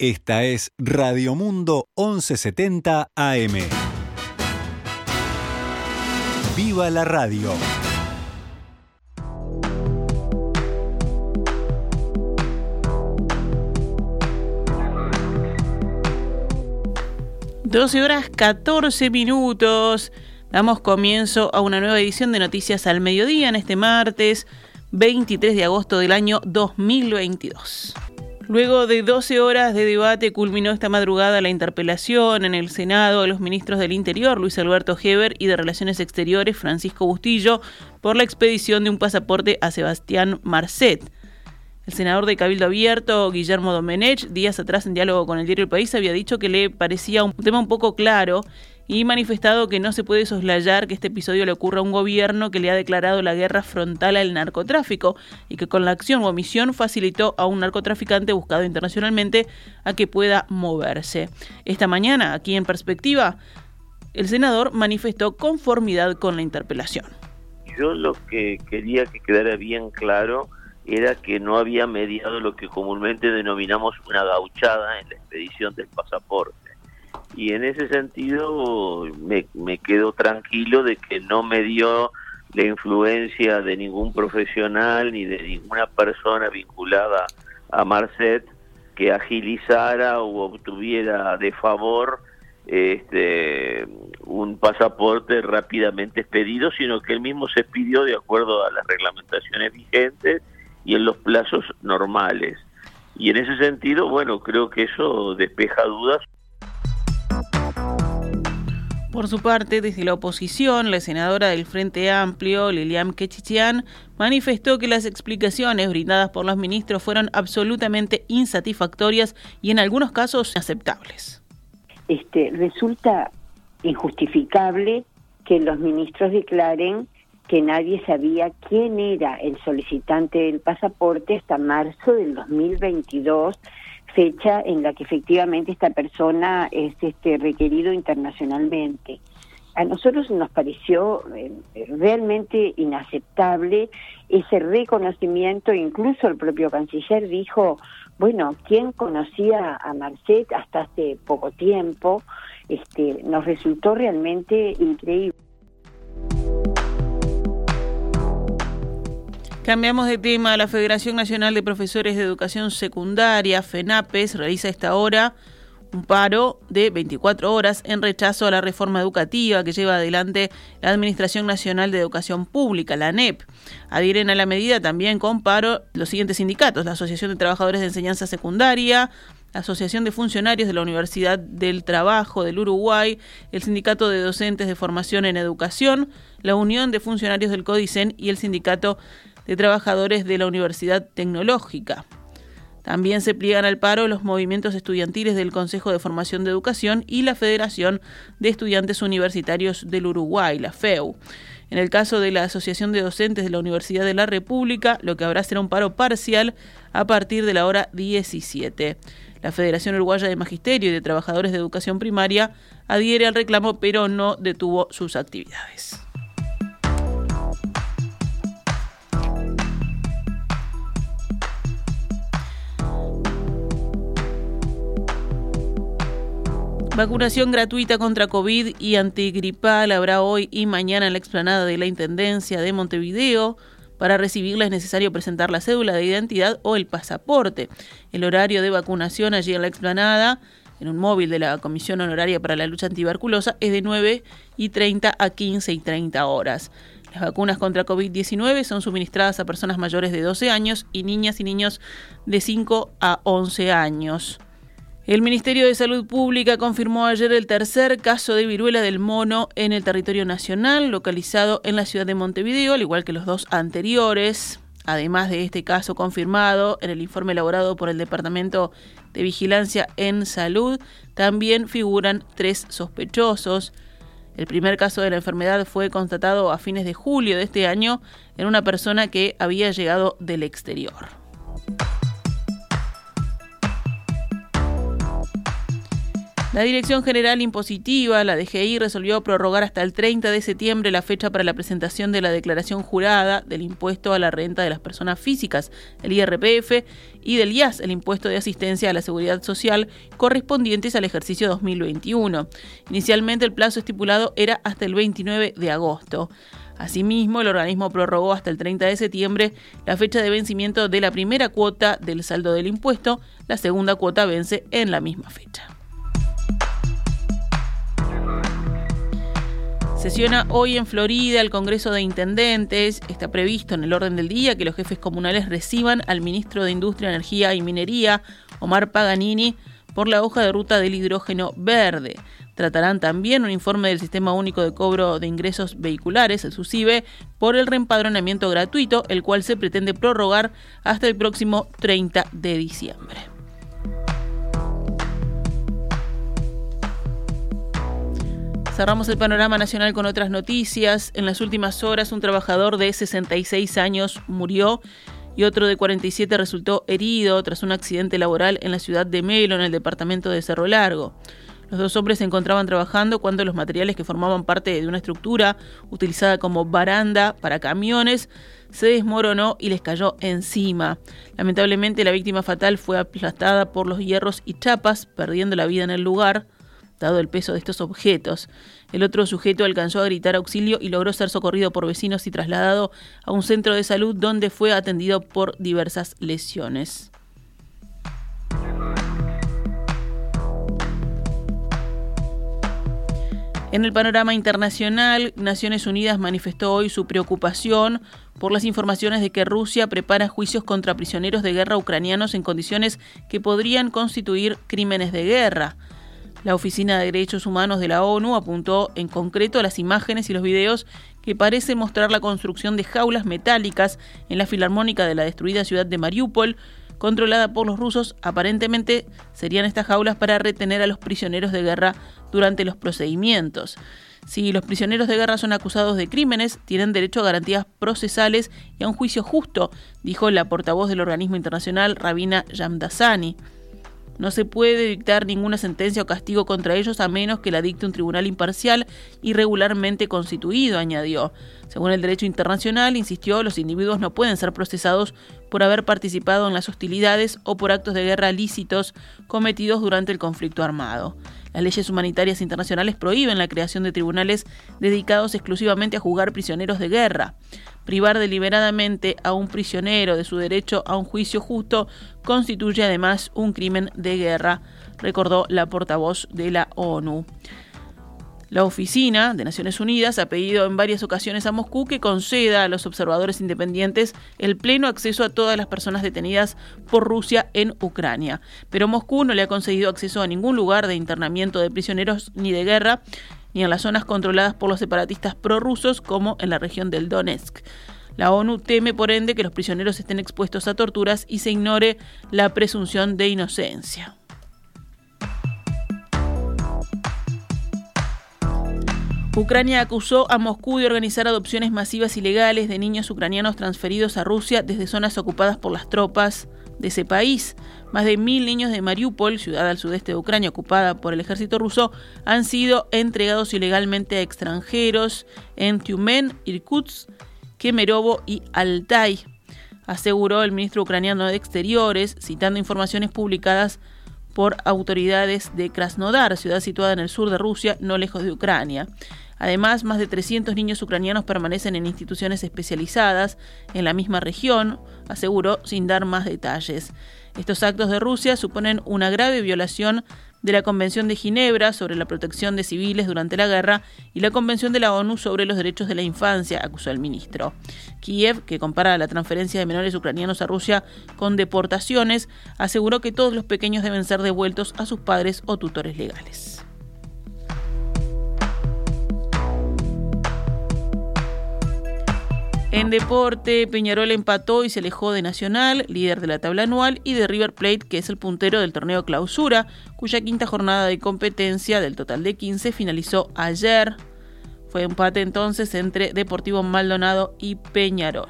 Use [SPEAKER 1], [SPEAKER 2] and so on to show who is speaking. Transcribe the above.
[SPEAKER 1] Esta es Radio Mundo 1170 AM. ¡Viva la radio!
[SPEAKER 2] Doce horas 14 minutos. Damos comienzo a una nueva edición de Noticias al Mediodía en este martes 23 de agosto del año 2022. Luego de 12 horas de debate culminó esta madrugada la interpelación en el Senado de los ministros del Interior, Luis Alberto Heber, y de Relaciones Exteriores, Francisco Bustillo, por la expedición de un pasaporte a Sebastián Marcet. El senador de Cabildo Abierto, Guillermo Domenech, días atrás en diálogo con el diario El País, había dicho que le parecía un tema un poco claro y manifestado que no se puede soslayar que este episodio le ocurra a un gobierno que le ha declarado la guerra frontal al narcotráfico y que con la acción o omisión facilitó a un narcotraficante buscado internacionalmente a que pueda moverse. Esta mañana, aquí en perspectiva, el senador manifestó conformidad con la interpelación.
[SPEAKER 3] Yo lo que quería que quedara bien claro era que no había mediado lo que comúnmente denominamos una gauchada en la expedición del pasaporte y en ese sentido me, me quedo tranquilo de que no me dio la influencia de ningún profesional ni de ninguna persona vinculada a Marcet que agilizara o obtuviera de favor este un pasaporte rápidamente expedido, sino que él mismo se pidió de acuerdo a las reglamentaciones vigentes y en los plazos normales. Y en ese sentido, bueno, creo que eso despeja dudas
[SPEAKER 2] por su parte, desde la oposición, la senadora del Frente Amplio, Lilian Kechichian, manifestó que las explicaciones brindadas por los ministros fueron absolutamente insatisfactorias y en algunos casos inaceptables.
[SPEAKER 4] Este, resulta injustificable que los ministros declaren que nadie sabía quién era el solicitante del pasaporte hasta marzo del 2022 fecha en la que efectivamente esta persona es este requerido internacionalmente. A nosotros nos pareció eh, realmente inaceptable ese reconocimiento, incluso el propio canciller dijo, bueno, ¿quién conocía a Marcet hasta hace poco tiempo? Este, nos resultó realmente increíble.
[SPEAKER 2] Cambiamos de tema. La Federación Nacional de Profesores de Educación Secundaria, FENAPES, realiza esta hora un paro de 24 horas en rechazo a la reforma educativa que lleva adelante la Administración Nacional de Educación Pública, la ANEP. Adhieren a la medida también con paro los siguientes sindicatos, la Asociación de Trabajadores de Enseñanza Secundaria, la Asociación de Funcionarios de la Universidad del Trabajo del Uruguay, el Sindicato de Docentes de Formación en Educación, la Unión de Funcionarios del CODICEN y el Sindicato de trabajadores de la Universidad Tecnológica. También se pliegan al paro los movimientos estudiantiles del Consejo de Formación de Educación y la Federación de Estudiantes Universitarios del Uruguay, la FEU. En el caso de la Asociación de Docentes de la Universidad de la República, lo que habrá será un paro parcial a partir de la hora 17. La Federación Uruguaya de Magisterio y de Trabajadores de Educación Primaria adhiere al reclamo, pero no detuvo sus actividades. Vacunación gratuita contra COVID y antigripal habrá hoy y mañana en la explanada de la Intendencia de Montevideo. Para recibirla es necesario presentar la cédula de identidad o el pasaporte. El horario de vacunación allí en la explanada, en un móvil de la Comisión Honoraria para la Lucha Antibarculosa, es de 9 y 30 a 15 y 30 horas. Las vacunas contra COVID-19 son suministradas a personas mayores de 12 años y niñas y niños de 5 a 11 años. El Ministerio de Salud Pública confirmó ayer el tercer caso de viruela del mono en el territorio nacional, localizado en la ciudad de Montevideo, al igual que los dos anteriores. Además de este caso confirmado en el informe elaborado por el Departamento de Vigilancia en Salud, también figuran tres sospechosos. El primer caso de la enfermedad fue constatado a fines de julio de este año en una persona que había llegado del exterior. La Dirección General Impositiva, la DGI, resolvió prorrogar hasta el 30 de septiembre la fecha para la presentación de la declaración jurada del impuesto a la renta de las personas físicas, el IRPF, y del IAS, el impuesto de asistencia a la seguridad social, correspondientes al ejercicio 2021. Inicialmente el plazo estipulado era hasta el 29 de agosto. Asimismo, el organismo prorrogó hasta el 30 de septiembre la fecha de vencimiento de la primera cuota del saldo del impuesto. La segunda cuota vence en la misma fecha. Sesiona hoy en Florida el Congreso de Intendentes. Está previsto en el orden del día que los jefes comunales reciban al ministro de Industria, Energía y Minería, Omar Paganini, por la hoja de ruta del hidrógeno verde. Tratarán también un informe del Sistema Único de Cobro de Ingresos Vehiculares, el SUSIBE, por el reempadronamiento gratuito, el cual se pretende prorrogar hasta el próximo 30 de diciembre. Cerramos el panorama nacional con otras noticias. En las últimas horas, un trabajador de 66 años murió y otro de 47 resultó herido tras un accidente laboral en la ciudad de Melo, en el departamento de Cerro Largo. Los dos hombres se encontraban trabajando cuando los materiales que formaban parte de una estructura utilizada como baranda para camiones se desmoronó y les cayó encima. Lamentablemente la víctima fatal fue aplastada por los hierros y chapas, perdiendo la vida en el lugar dado el peso de estos objetos. El otro sujeto alcanzó a gritar auxilio y logró ser socorrido por vecinos y trasladado a un centro de salud donde fue atendido por diversas lesiones. En el panorama internacional, Naciones Unidas manifestó hoy su preocupación por las informaciones de que Rusia prepara juicios contra prisioneros de guerra ucranianos en condiciones que podrían constituir crímenes de guerra. La Oficina de Derechos Humanos de la ONU apuntó en concreto a las imágenes y los videos que parecen mostrar la construcción de jaulas metálicas en la filarmónica de la destruida ciudad de Mariupol, controlada por los rusos. Aparentemente serían estas jaulas para retener a los prisioneros de guerra durante los procedimientos. Si los prisioneros de guerra son acusados de crímenes, tienen derecho a garantías procesales y a un juicio justo, dijo la portavoz del organismo internacional Rabina Yamdasani. No se puede dictar ninguna sentencia o castigo contra ellos a menos que la dicte un tribunal imparcial y regularmente constituido, añadió. Según el derecho internacional, insistió, los individuos no pueden ser procesados por haber participado en las hostilidades o por actos de guerra lícitos cometidos durante el conflicto armado. Las leyes humanitarias internacionales prohíben la creación de tribunales dedicados exclusivamente a juzgar prisioneros de guerra. Privar deliberadamente a un prisionero de su derecho a un juicio justo constituye además un crimen de guerra, recordó la portavoz de la ONU. La oficina de Naciones Unidas ha pedido en varias ocasiones a Moscú que conceda a los observadores independientes el pleno acceso a todas las personas detenidas por Rusia en Ucrania. Pero Moscú no le ha concedido acceso a ningún lugar de internamiento de prisioneros ni de guerra, ni en las zonas controladas por los separatistas prorrusos como en la región del Donetsk. La ONU teme, por ende, que los prisioneros estén expuestos a torturas y se ignore la presunción de inocencia. Ucrania acusó a Moscú de organizar adopciones masivas ilegales de niños ucranianos transferidos a Rusia desde zonas ocupadas por las tropas de ese país. Más de mil niños de Mariupol, ciudad al sudeste de Ucrania ocupada por el ejército ruso, han sido entregados ilegalmente a extranjeros en Tyumen, Irkutsk, Kemerovo y Altai, aseguró el ministro ucraniano de Exteriores, citando informaciones publicadas por autoridades de Krasnodar, ciudad situada en el sur de Rusia, no lejos de Ucrania. Además, más de 300 niños ucranianos permanecen en instituciones especializadas en la misma región, aseguró sin dar más detalles. Estos actos de Rusia suponen una grave violación de la Convención de Ginebra sobre la protección de civiles durante la guerra y la Convención de la ONU sobre los derechos de la infancia, acusó el ministro. Kiev, que compara la transferencia de menores ucranianos a Rusia con deportaciones, aseguró que todos los pequeños deben ser devueltos a sus padres o tutores legales. En deporte, Peñarol empató y se alejó de Nacional, líder de la tabla anual, y de River Plate, que es el puntero del torneo clausura, cuya quinta jornada de competencia del total de 15 finalizó ayer. Fue empate entonces entre Deportivo Maldonado y Peñarol.